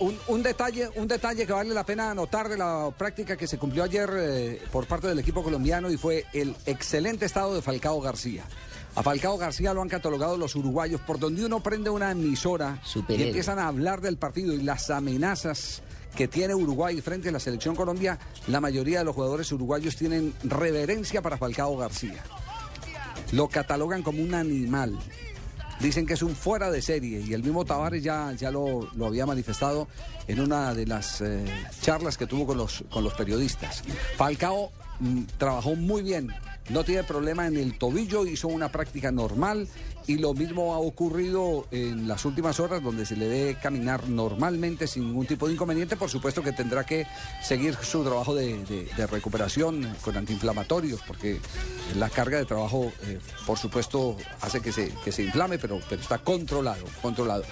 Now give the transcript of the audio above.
Un, un detalle, un detalle que vale la pena anotar de la práctica que se cumplió ayer eh, por parte del equipo colombiano y fue el excelente estado de Falcao García. A Falcao García lo han catalogado los uruguayos, por donde uno prende una emisora y empiezan a hablar del partido y las amenazas que tiene Uruguay frente a la selección Colombia. La mayoría de los jugadores uruguayos tienen reverencia para Falcao García. Lo catalogan como un animal. Dicen que es un fuera de serie y el mismo Tavares ya, ya lo, lo había manifestado en una de las eh, charlas que tuvo con los, con los periodistas. Falcao mm, trabajó muy bien, no tiene problema en el tobillo, hizo una práctica normal y lo mismo ha ocurrido en las últimas horas donde se le ve caminar normalmente sin ningún tipo de inconveniente. Por supuesto que tendrá que seguir su trabajo de, recuperación con antiinflamatorios porque la carga de trabajo, eh, por supuesto, hace que se, que se inflame, pero, pero está controlado, controlado.